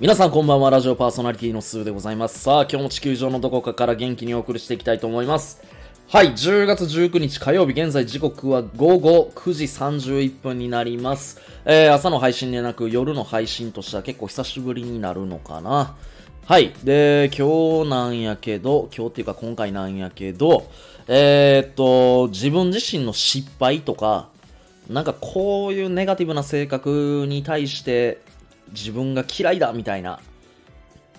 皆さんこんばんは、ラジオパーソナリティのスーでございます。さあ、今日も地球上のどこかから元気にお送りしていきたいと思います。はい、10月19日火曜日、現在時刻は午後9時31分になります。えー、朝の配信でなく夜の配信としては結構久しぶりになるのかな。はい。で、今日なんやけど、今日っていうか今回なんやけど、えー、っと、自分自身の失敗とか、なんかこういうネガティブな性格に対して自分が嫌いだみたいな、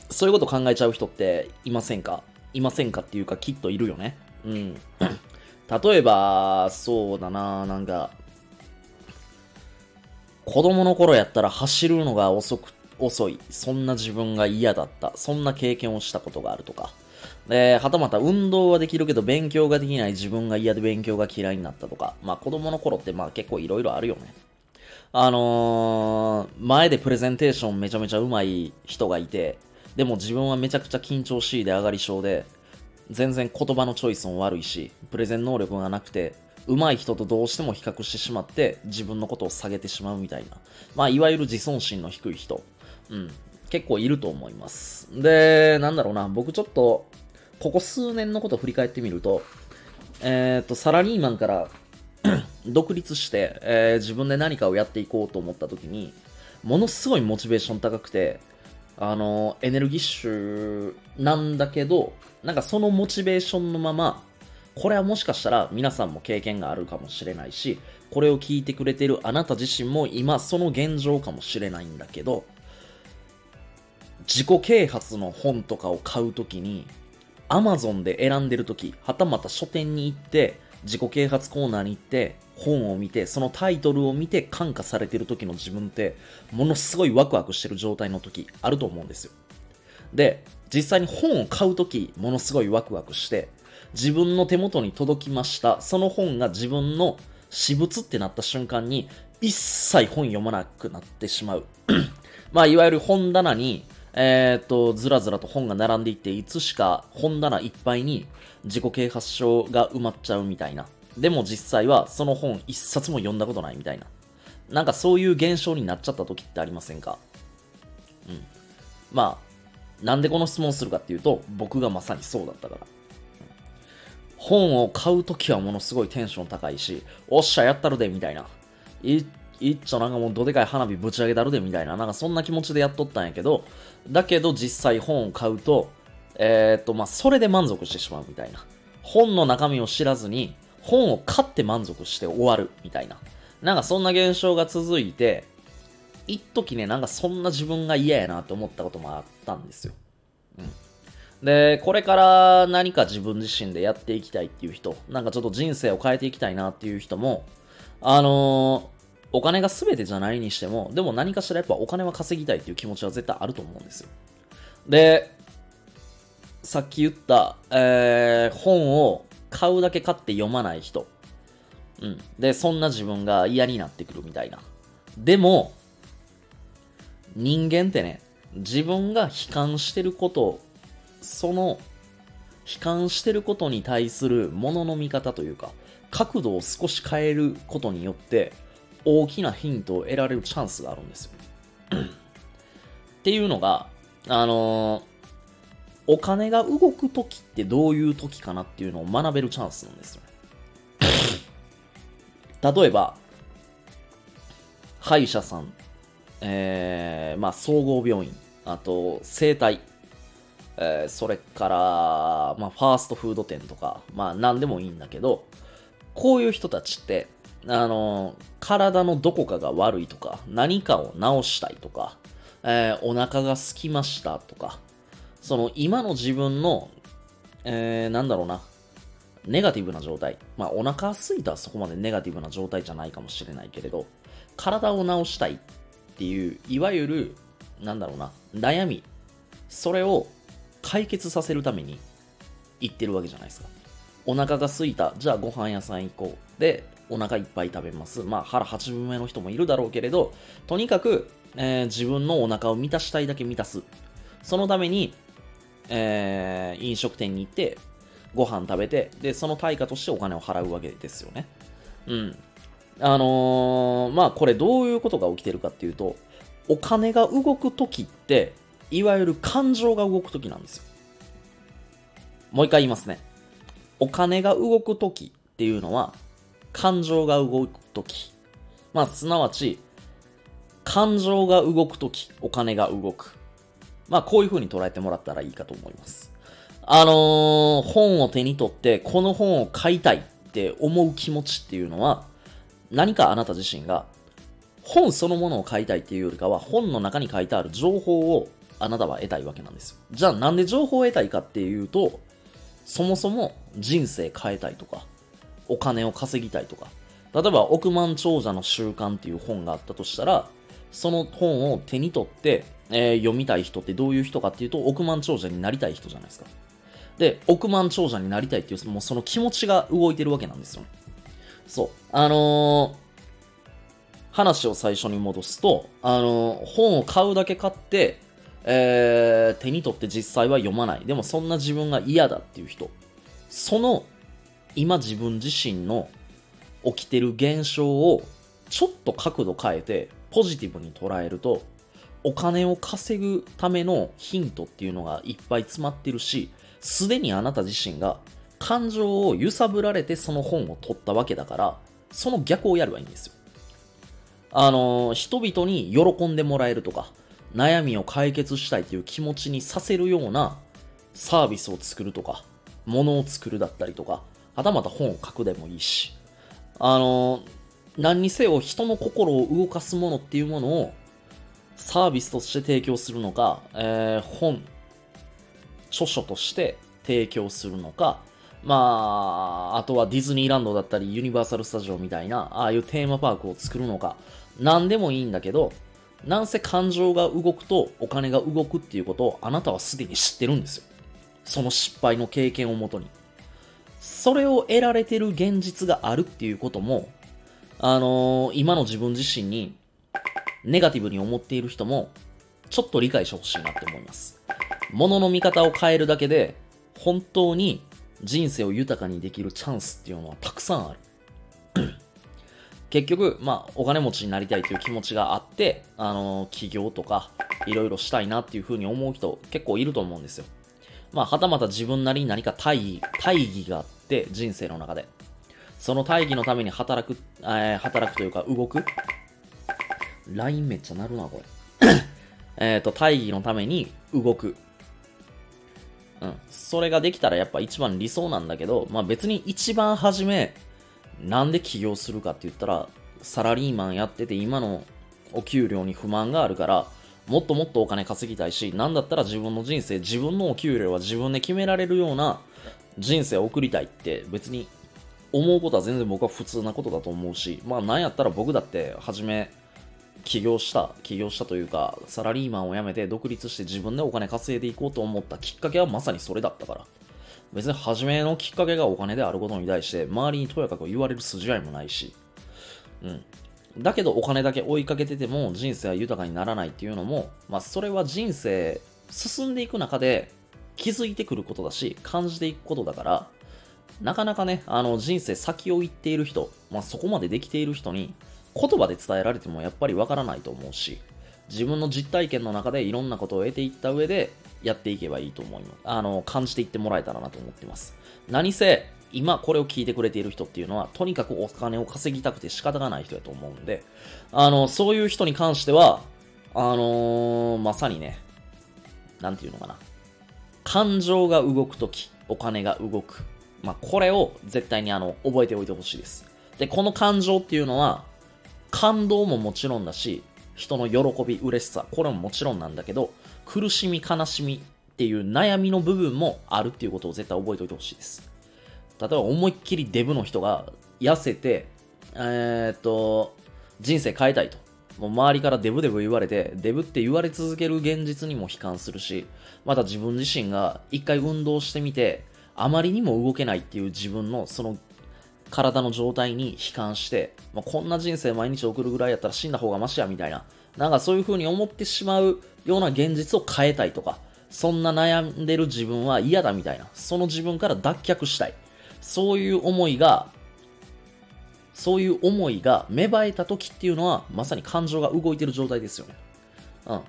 そういうこと考えちゃう人っていませんか？いませんかっていうかきっといるよね。うん。例えば、そうだな、なんか、子供の頃やったら走るのが遅く、遅い。そんな自分が嫌だった。そんな経験をしたことがあるとか。で、はたまた運動はできるけど勉強ができない自分が嫌で勉強が嫌いになったとか。まあ子供の頃ってまあ結構いろいろあるよね。あのー、前でプレゼンテーションめちゃめちゃ上手い人がいて、でも自分はめちゃくちゃ緊張しいで上がり症で、全然言葉のチョイスも悪いし、プレゼン能力がなくて、上手い人とどうしても比較してしまって、自分のことを下げてしまうみたいな。まあ、いわゆる自尊心の低い人。うん。結構いると思います。で、なんだろうな、僕ちょっと、ここ数年のことを振り返ってみると、えっ、と、サラリーマンから 独立して、えー自分で何かをやっていこうと思った時に、ものすごいモチベーション高くて、あの、エネルギッシュなんだけど、なんかそのモチベーションのまま、これはもしかしたら皆さんも経験があるかもしれないし、これを聞いてくれてるあなた自身も今その現状かもしれないんだけど、自己啓発の本とかを買うときに、Amazon で選んでるとき、はたまた書店に行って、自己啓発コーナーに行って、本を見て、そのタイトルを見て感化されてる時の自分って、ものすごいワクワクしてる状態の時あると思うんですよ。で、実際に本を買う時、ものすごいワクワクして、自分の手元に届きました。その本が自分の私物ってなった瞬間に、一切本読まなくなってしまう。まあ、いわゆる本棚に、えっ、と、ずらずらと本が並んでいって、いつしか本棚いっぱいに自己啓発書が埋まっちゃうみたいな。でも実際はその本一冊も読んだことないみたいな。なんかそういう現象になっちゃった時ってありませんか？うん。まあ、なんでこの質問するかっていうと、僕がまさにそうだったから。本を買うときはものすごいテンション高いし、おっしゃ、やったるで、みたいな。い、いっちょなんかもうどでかい花火ぶち上げたるで、みたいな。なんかそんな気持ちでやっとったんやけど、だけど実際本を買うと、えーっと、まあ、それで満足してしまうみたいな。本の中身を知らずに、本を買って満足して終わるみたいな。なんかそんな現象が続いて、一時ね、なんかそんな自分が嫌やなって思ったこともあったんですよ。うんで、これから何か自分自身でやっていきたいっていう人、なんかちょっと人生を変えていきたいなっていう人も、あのーお金が全てじゃないにしても、でも何かしらやっぱお金は稼ぎたいっていう気持ちは絶対あると思うんですよ。で、さっき言った、えー本を買うだけ買って読まない人。うん。で、そんな自分が嫌になってくるみたいな。でも、人間ってね、自分が悲観してること、その悲観してることに対するものの見方というか、角度を少し変えることによって、大きなヒントを得られるチャンスがあるんですよ。っていうのが、あのお金が動く時ってどういう時かなっていうのを学べるチャンスなんですよ。ね例えば、歯医者さん、えー、まあ、総合病院、あと、整体、えーそれから、まあ、ファーストフード店とか、まあ、なんでもいいんだけど、こういう人たちって、あの、体のどこかが悪いとか、何かを治したいとか、えーお腹が空きましたとか、その今の自分の、えーなんだろうな、ネガティブな状態。まあ、お腹空いたはそこまでネガティブな状態じゃないかもしれないけれど、体を治したいっていう、いわゆる、なんだろうな、悩み。それを解決させるために行ってるわけじゃないですか。お腹が空いた。じゃあご飯屋さん行こう。で、お腹いっぱい食べます。まあ腹8分目の人もいるだろうけれど、とにかく、えー自分のお腹を満たしたいだけ満たす。そのために、えー飲食店に行って、ご飯食べて、で、その対価としてお金を払うわけですよね。うん。あのーまあこれどういうことが起きてるかっていうと、お金が動くときって、いわゆる感情が動くときなんですよ。もう一回言いますね。お金が動くときっていうのは、感情が動くとき。まあ、すなわち、感情が動くとき、お金が動く。まあ、こういう風に捉えてもらったらいいかと思います。あのー、本を手に取って、この本を買いたいって思う気持ちっていうのは、何かあなた自身が、本そのものを買いたいっていうよりかは、本の中に書いてある情報をあなたは得たいわけなんですよ。じゃあなんで情報を得たいかっていうと、そもそも人生変えたいとか、お金を稼ぎたいとか、例えば億万長者の習慣っていう本があったとしたら、その本を手に取って、えー、読みたい人ってどういう人かっていうと、億万長者になりたい人じゃないですか。で、億万長者になりたいっていう、もうその気持ちが動いてるわけなんですよね。そう。あのー、話を最初に戻すと、あのー、本を買うだけ買って、えー、手に取って実際は読まない。でもそんな自分が嫌だっていう人。その、今自分自身の起きてる現象をちょっと角度変えてポジティブに捉えると、お金を稼ぐためのヒントっていうのがいっぱい詰まってるし、すでにあなた自身が感情を揺さぶられてその本を取ったわけだから、その逆をやればいいんですよ。あの、人々に喜んでもらえるとか、悩みを解決したいという気持ちにさせるようなサービスを作るとか、ものを作るだったりとか、はたまた本を書くでもいいし、あの、何にせよ人の心を動かすものっていうものをサービスとして提供するのか、えー、本、著書として提供するのか、まあ、あとはディズニーランドだったり、ユニバーサル・スタジオみたいな、ああいうテーマパークを作るのか、何でもいいんだけど、なんせ感情が動くとお金が動くっていうことをあなたはすでに知ってるんですよ。その失敗の経験をもとに。それを得られてる現実があるっていうことも、あのー、今の自分自身にネガティブに思っている人も、ちょっと理解してほしいなって思います。物の見方を変えるだけで、本当に人生を豊かにできるチャンスっていうのはたくさんある。結局、まあ、お金持ちになりたいという気持ちがあって、あのー、起業とか、いろいろしたいなっていうふうに思う人結構いると思うんですよ。まあ、はたまた自分なりに何か大義、大義があって、人生の中で。その大義のために働く、えー、働くというか動く。LINE めっちゃ鳴るな、これ。えっと、大義のために動く。うん。それができたらやっぱ一番理想なんだけど、まあ別に一番初め、なんで起業するかって言ったら、サラリーマンやってて今のお給料に不満があるから、もっともっとお金稼ぎたいし、なんだったら自分の人生、自分のお給料は自分で決められるような人生を送りたいって別に思うことは全然僕は普通なことだと思うし、まあなんやったら僕だって初め起業した、起業したというか、サラリーマンを辞めて独立して自分でお金稼いでいこうと思ったきっかけはまさにそれだったから。別に初めのきっかけがお金であることに対して、周りにとやかく言われる筋合いもないし、うん。だけどお金だけ追いかけてても人生は豊かにならないっていうのも、まあそれは人生進んでいく中で気づいてくることだし、感じていくことだから、なかなかね、あの人生先を行っている人、まあそこまでできている人に、言葉で伝えられてもやっぱりわからないと思うし、自分の実体験の中でいろんなことを得ていった上でやっていけばいいと思います。あの、感じていってもらえたらなと思ってます。何せ、今これを聞いてくれている人っていうのは、とにかくお金を稼ぎたくて仕方がない人やと思うんで、あの、そういう人に関しては、あのー、まさにね、なんていうのかな。感情が動くとき、お金が動く。まあ、これを絶対にあの、覚えておいてほしいです。で、この感情っていうのは、感動ももちろんだし、人の喜び、嬉しさ、これももちろんなんだけど、苦しみ、悲しみっていう悩みの部分もあるっていうことを絶対覚えておいてほしいです。例えば思いっきりデブの人が痩せて、えー、っと、人生変えたいと。もう周りからデブデブ言われて、デブって言われ続ける現実にも悲観するし、また自分自身が一回運動してみて、あまりにも動けないっていう自分のその体の状態に悲観して、まあ、こんな人生毎日送るぐらいやったら死んだ方がマシやみたいな、なんかそういう風に思ってしまうような現実を変えたいとか、そんな悩んでる自分は嫌だみたいな、その自分から脱却したい。そういう思いが、そういう思いが芽生えた時っていうのは、まさに感情が動いてる状態ですよね。うん。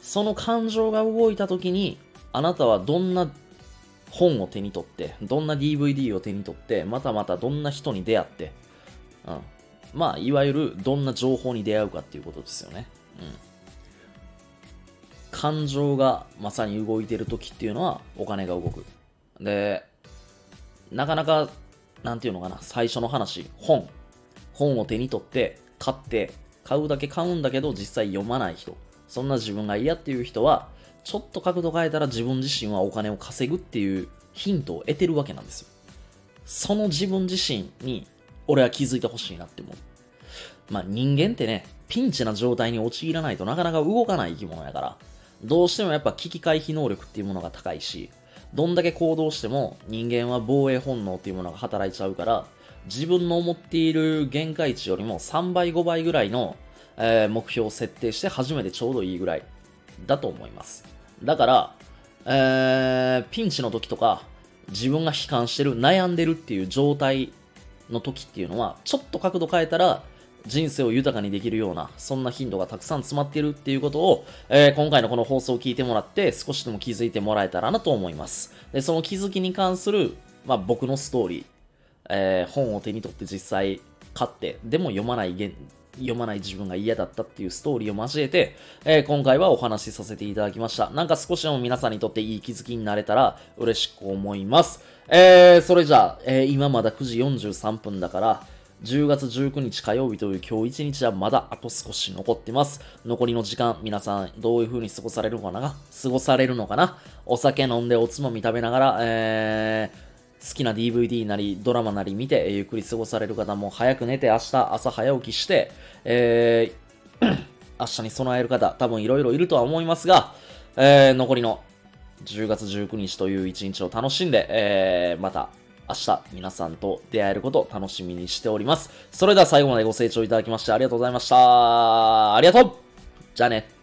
その感情が動いた時に、あなたはどんな本を手に取って、どんな DVD を手に取って、またまたどんな人に出会って、うん。まあ、いわゆるどんな情報に出会うかっていうことですよね。うん。感情がまさに動いてる時っていうのはお金が動く。で、なかなか、なんていうのかな、最初の話、本。本を手に取って、買って、買うだけ買うんだけど実際読まない人。そんな自分が嫌っていう人は、ちょっと角度変えたら自分自身はお金を稼ぐっていうヒントを得てるわけなんですよ。その自分自身に俺は気づいてほしいなって思う。まあ人間ってね、ピンチな状態に陥らないとなかなか動かない生き物やから、どうしてもやっぱ危機回避能力っていうものが高いし、どんだけ行動しても人間は防衛本能っていうものが働いちゃうから、自分の思っている限界値よりも3倍5倍ぐらいの、えー、目標を設定して初めてちょうどいいぐらいだと思います。だから、えー、ピンチの時とか、自分が悲観してる、悩んでるっていう状態の時っていうのは、ちょっと角度変えたら、人生を豊かにできるような、そんな頻度がたくさん詰まっているっていうことを、えー、今回のこの放送を聞いてもらって、少しでも気づいてもらえたらなと思います。で、その気づきに関する、まあ、僕のストーリー、えー、本を手に取って実際買って、でも読まない読まない自分が嫌だったっていうストーリーを交えて、えー、今回はお話しさせていただきました。なんか少しでも皆さんにとっていい気づきになれたら嬉しく思います。えー、それじゃあ、えー、今まだ9時43分だから、10月19日火曜日という今日1日はまだあと少し残ってます。残りの時間、皆さんどういう風に過ごされるのかな？過ごされるのかな？お酒飲んでおつまみ食べながら、えー、好きな DVD なりドラマなり見て、ゆっくり過ごされる方も早く寝て明日朝早起きして、えー、明日に備える方多分いろいろいるとは思いますが、えー、残りの10月19日という一日を楽しんで、えー、また明日皆さんと出会えることを楽しみにしております。それでは最後までご清聴いただきましてありがとうございました。ありがとうじゃあね。